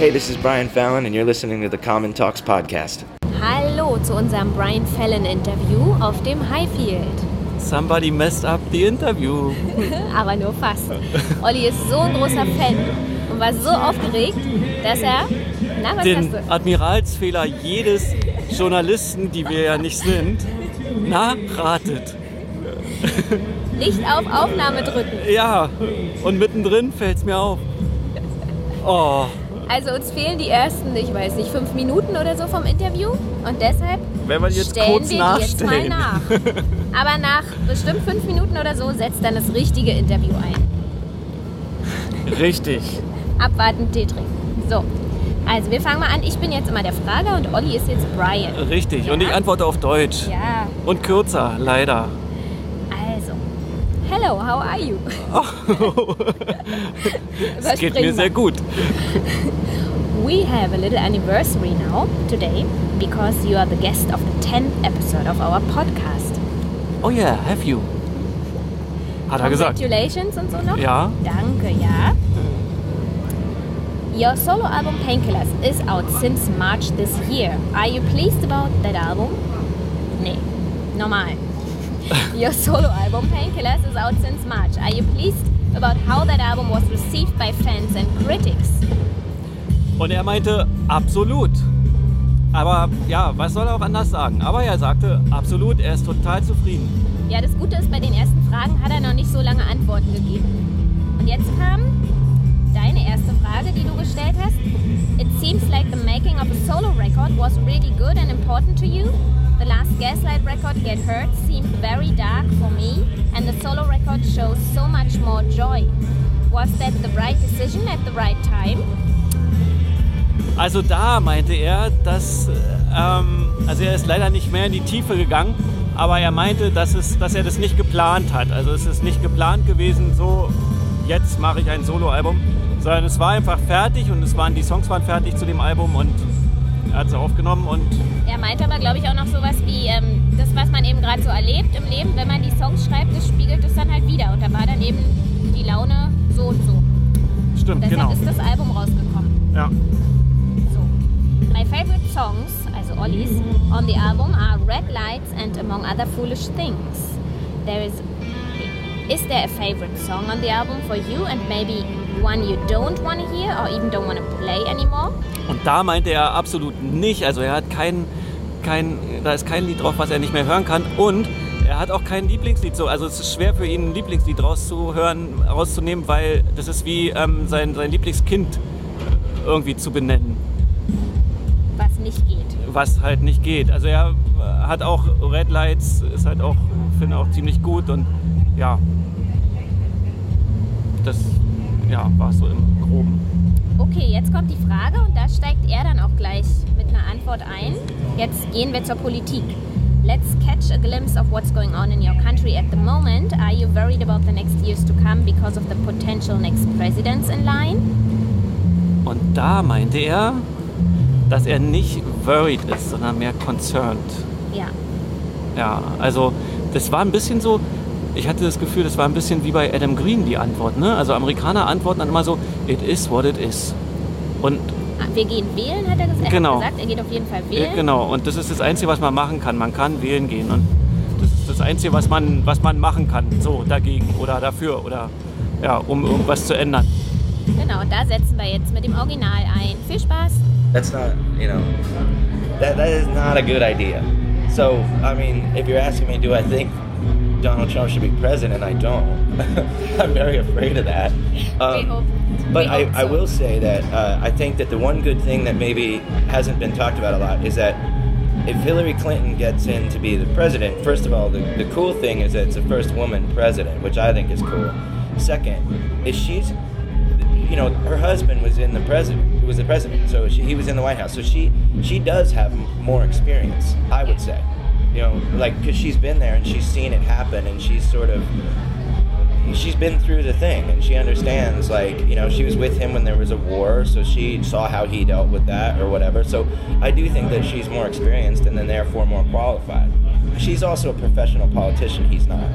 Hey, this is Brian Fallon, and you're listening to the Common Talks podcast. Hallo zu unserem Brian Fallon Interview auf dem Highfield. Somebody messed up the interview. Aber nur fast. Olli ist so ein großer Fan und war so aufgeregt, dass er. Na, was Den hast du? Admiralsfehler jedes Journalisten, die wir ja nicht sind, nachratet. Nicht auf Aufnahme drücken. Ja, und mittendrin fällt es mir auf. Oh, Also uns fehlen die ersten, ich weiß nicht, fünf Minuten oder so vom Interview. Und deshalb Wenn wir jetzt stellen kurz wir die jetzt mal nachstellen. nach. Aber nach bestimmt fünf Minuten oder so setzt dann das richtige Interview ein. richtig. Abwarten, Tee trinken. So. Also wir fangen mal an. Ich bin jetzt immer der Frager und Olli ist jetzt Brian. Richtig. Und ich antworte auf Deutsch. Ja, Und kürzer, leider. Hello, how are you? Es geht mir sehr gut. We have a little anniversary now, today, because you are the guest of the 10th episode of our podcast. Oh yeah, have you? Hat er gesagt. Congratulations und so noch? Ja. Danke, ja. Your solo album Painkillers is out since March this year. Are you pleased about that album? Nee, normal. Your solo album Painkillers is out since March. Are you pleased about how that album was received by fans and critics? Und er meinte, absolut. Aber ja, was soll er auch anders sagen? Aber er sagte, absolut, er ist total zufrieden. Ja, das Gute ist, bei den ersten Fragen hat er noch nicht so lange Antworten gegeben. Und jetzt kam deine erste Frage, die du gestellt hast. It seems like the making of a solo record was really good and important to you. The last Gaslight record, Get Hurt, seemed very dark for me, and the solo record shows so much more joy. Was that the right decision at the right time? Also da meinte er, dass, ähm, also er ist leider nicht mehr in die Tiefe gegangen, aber er meinte, dass, es, dass er das nicht geplant hat. Also es ist nicht geplant gewesen, so jetzt mache ich ein Soloalbum, sondern es war einfach fertig und es waren, die Songs waren fertig zu dem Album und hat sie aufgenommen und Er meinte aber, glaube ich, auch noch sowas wie ähm, das, was man eben gerade so erlebt im Leben. Wenn man die Songs schreibt, das spiegelt es dann halt wieder. Und da war dann eben die Laune so und so. stimmt, Deshalb genau. ist das Album rausgekommen. Ja. So. My favorite songs, also Ollies, on the album are Red Lights and among other foolish things. There is Is there a favorite song on the album for you and maybe one you don't want to hear or even don't want to play anymore? Und da meinte er absolut nicht. Also er hat kein, kein, da ist kein Lied drauf, was er nicht mehr hören kann. Und er hat auch kein Lieblingslied so. Also es ist schwer für ihn, ein Lieblingslied rauszuhören, rauszunehmen, weil das ist wie ähm, sein, sein Lieblingskind irgendwie zu benennen, Was nicht geht. was halt nicht geht. Also er hat auch Red Lights, ist halt auch, finde auch ziemlich gut und ja. Das ja, war so im Groben. Okay, jetzt kommt die Frage und da steigt er dann auch gleich mit einer Antwort ein. Jetzt gehen wir zur Politik. Let's catch a glimpse of what's going on in your country at the moment. Are you worried about the next years to come because of the potential next presidents in line? Und da meinte er, dass er nicht worried ist, sondern mehr concerned. Ja. Ja, also das war ein bisschen so, ich hatte das Gefühl, das war ein bisschen wie bei Adam Green die Antwort. Ne? Also Amerikaner antworten dann immer so, it is what it is. Und Ah, Wir gehen wählen, hat er, ges er Genau. hat gesagt. Er geht auf jeden Fall äh, wählen. genau, und das ist das Einzige, was man machen kann. Man kann wählen gehen und das ist das Einzige, was man, was man machen kann, so dagegen oder dafür oder ja, um irgendwas zu ändern. Genau, da setzen wir jetzt mit dem Original ein. Viel Spaß. That's not, you know, that, that is not a good idea. So, I mean, if you're asking me, do I think Donald Trump should be president? And I don't. I'm very afraid of that. hope. But I, I will say that uh, I think that the one good thing that maybe hasn't been talked about a lot is that if Hillary Clinton gets in to be the president, first of all, the, the cool thing is that it's the first woman president, which I think is cool. Second, is she's, you know, her husband was in the president, was the president, so she, he was in the White House, so she she does have more experience, I would say, you know, like because she's been there and she's seen it happen, and she's sort of she's been through the thing and she understands like you know she was with him when there was a war so she saw how he dealt with that or whatever so i do think that she's more experienced and then therefore more qualified she's also a professional politician he's not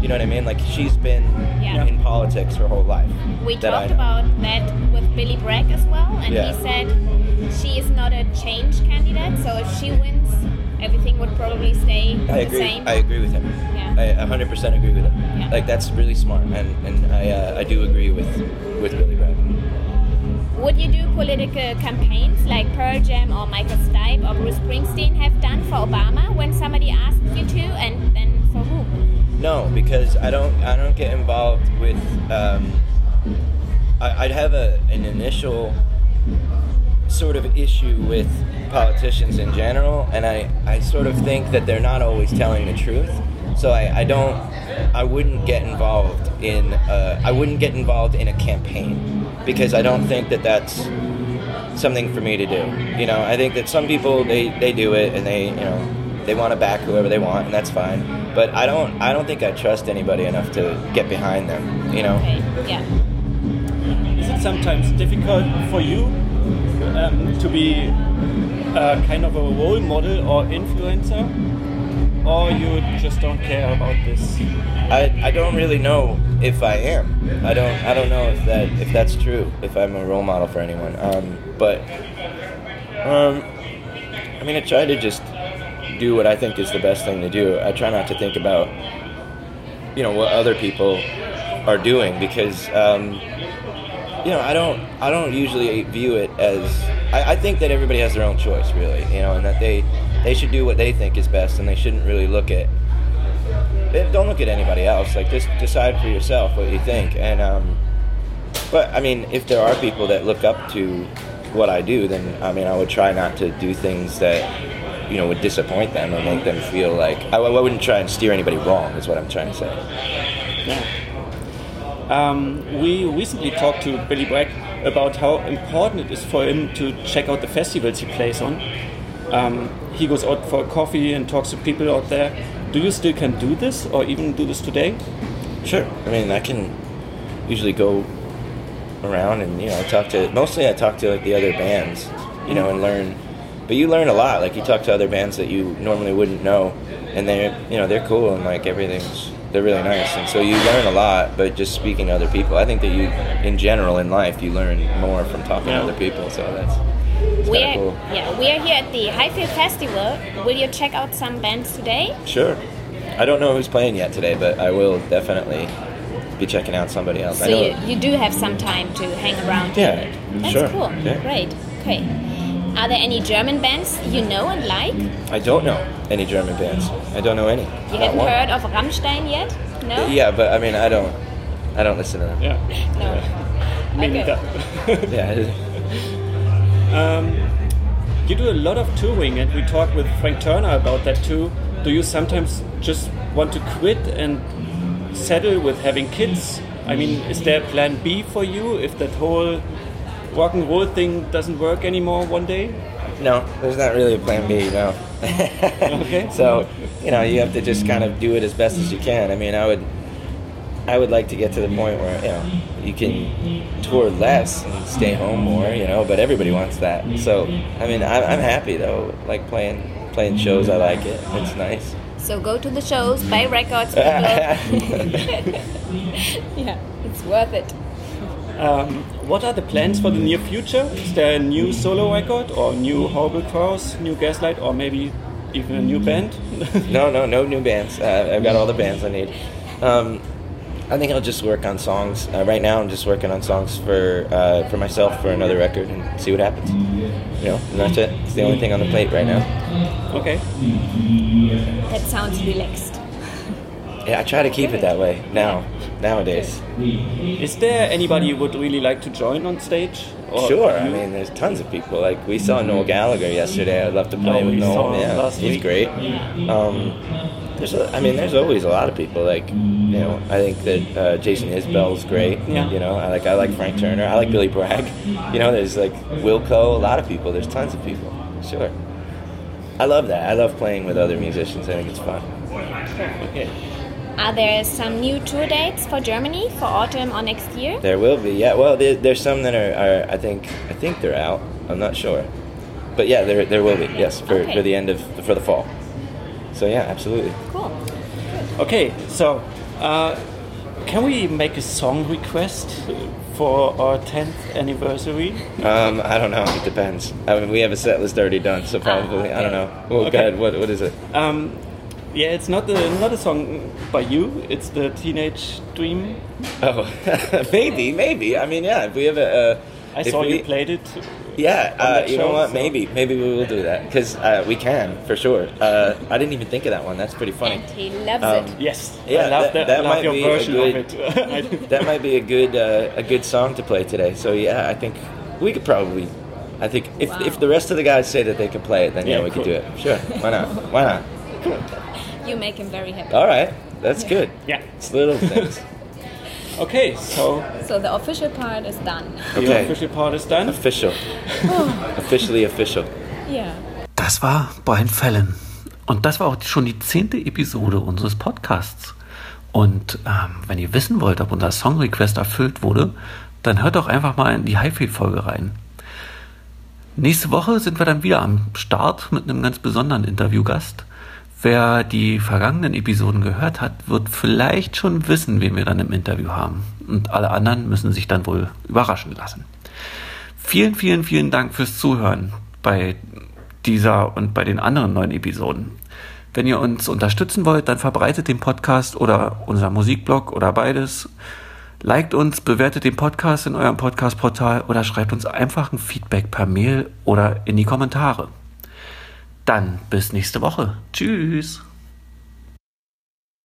You know what I mean? Like she's been Yeah. in politics her whole life. We talked about that with Billy Bragg as well, and Yeah. he said she is not a change candidate, so if she wins, everything would probably stay I the agree. same. I agree with him. Yeah. I 100% agree with him. Yeah. Like that's really smart, and and I uh, I do agree with with Billy Bragg. Would you do political campaigns like Pearl Jam or Michael Stipe or Bruce Springsteen have done for Obama when somebody asked you to, and then for who? No, because I don't I don't get involved with. Um, I, I'd have a an initial sort of issue with politicians in general, and I, I sort of think that they're not always telling the truth. So I, I don't I wouldn't get involved in uh, I wouldn't get involved in a campaign because I don't think that that's something for me to do. You know, I think that some people they, they do it and they you know they want to back whoever they want and that's fine. But I don't I don't think I trust anybody enough to get behind them. You know. Okay, yeah. Is it sometimes difficult for you um, to be uh, kind of a role model or influencer? Or you just don't care about this? I, I don't really know if I am. I don't I don't know if that if that's true. If I'm a role model for anyone. Um, but um, I mean, I try to just do what I think is the best thing to do. I try not to think about you know what other people are doing because um, you know I don't I don't usually view it as I, I think that everybody has their own choice really you know and that they they should do what they think is best and they shouldn't really look at don't look at anybody else like just decide for yourself what you think and um, but I mean if there are people that look up to what I do then I mean I would try not to do things that you know would disappoint them or make them feel like I, I wouldn't try and steer anybody wrong is what I'm trying to say Yeah. Um, we recently talked to Billy Bragg about how important it is for him to check out the festivals he plays on. Um, he goes out for coffee and talks to people out there. Do you still can do this, or even do this today? Sure. I mean, I can usually go around and you know talk to. Mostly, I talk to like the other bands, you know, and learn. But you learn a lot. Like you talk to other bands that you normally wouldn't know, and they're you know they're cool and like everything's they're really nice, and so you learn a lot. But just speaking to other people, I think that you, in general, in life, you learn more from talking Yeah. to other people. So that's it's we are, cool. yeah, we are here at the Highfield Festival. Will you check out some bands today? Sure. I don't know who's playing yet today, but I will definitely be checking out somebody else. So I know. you, you do have some time to hang around. Yeah, here. That's sure. cool. Yeah. Great. Okay. Are there any German bands you know and like? I don't know any German bands. I don't know any. You Not haven't one. heard of Rammstein yet? No? Yeah, but I mean, I don't, I don't listen to them. Yeah. No. Me Okay. neither. Yeah, um, You do a lot of touring, and we talked with Frank Turner about that too. Do you sometimes just want to quit and settle with having kids? I mean, is there a plan B for you if that whole rock and roll thing doesn't work anymore one day? no, there's not really a plan B. No. Okay. So, you know, you have to just kind of do it as best as you can. I mean, I would, I would like to get to the point where you know you can tour less and stay home more. You know, but everybody wants that. So, I mean, I'm, I'm happy though. Like playing playing shows, I like it. It's nice. So go to the shows, buy records, yeah, it's worth it. Um, what are the plans for the near future? Is there a new solo record or new Horrible Crowes, new Gaslight, or maybe even a new band? no, no, no new bands. Uh, I've got all the bands I need. Um, I think I'll just work on songs. Uh, right now, I'm just working on songs for uh, for myself for another record and see what happens. You know, and that's it. It's the only thing on the plate right now. okay. That sounds relaxed. Yeah, I try to keep it that way now. Nowadays, Is there anybody you would really like to join on stage? Or sure. I mean, there's tons of people. Like we saw Noel Gallagher yesterday. I'd love to play Oh, with Noel. Yeah, he's week. great. Um, there's, a, I mean, there's always a lot of people. Like, you know, I think that uh, Jason Isbell's great. Yeah. You know, I like I like Frank Turner. I like Billy Bragg. You know, there's like Wilco. A lot of people. There's tons of people. Sure. I love that. I love playing with other musicians. I think it's fun. Okay. Are there some new tour dates for Germany for autumn or next year? There will be. Yeah. Well, there, there's some that are, are. I think. I think they're out. I'm not sure. But yeah, there there will be. Yes, for, Okay. for the end of for the fall. So yeah, absolutely. Cool. Okay, so Uh, can we make a song request for our 10th anniversary? Um, I don't know. It depends. I mean, we have a set list already done, so probably I don't know. Well, Okay. go ahead. What what is it? Um, yeah, it's not a, not a song by you. It's the Teenage Dream. Oh, maybe, maybe. I mean, yeah. If we have a, uh, I saw we- you played it. Yeah, uh, that you know what? so- Maybe, maybe we will do that because uh, we can for sure. Uh, I didn't even think of that one. That's pretty funny. And he loves Um, it. Yes, Yeah, I love that- that. that love might your be a version good- of it. That might be a good uh, a good song to play today. So yeah, I think we could probably. I think if, Wow. if the rest of the guys say that they can play it, then yeah, Yeah, we could do it. Sure, why not? Why not? You make him very happy. All right, that's good. Yeah. It's little things. Okay, so So the official part is done. the Okay. official part is done. Official. Officially official. Yeah. Das war Brian Fallon. Und das war auch schon die zehnte Episode unseres Podcasts. Und ähm, wenn ihr wissen wollt, ob unser Song Request erfüllt wurde, dann hört doch einfach mal in die Highfield-Folge rein. Nächste Woche sind wir dann wieder am Start mit einem ganz besonderen Interviewgast. Wer die vergangenen Episoden gehört hat, wird vielleicht schon wissen, wen wir dann im Interview haben. Und alle anderen müssen sich dann wohl überraschen lassen. Vielen, vielen, vielen Dank fürs Zuhören bei dieser und bei den anderen neuen Episoden. Wenn ihr uns unterstützen wollt, dann verbreitet den Podcast oder unser Musikblog oder beides. Liked uns, bewertet den Podcast in eurem Podcast-Portal oder schreibt uns einfach ein Feedback per Mail oder in die Kommentare. Dann bis nächste Woche. Tschüss.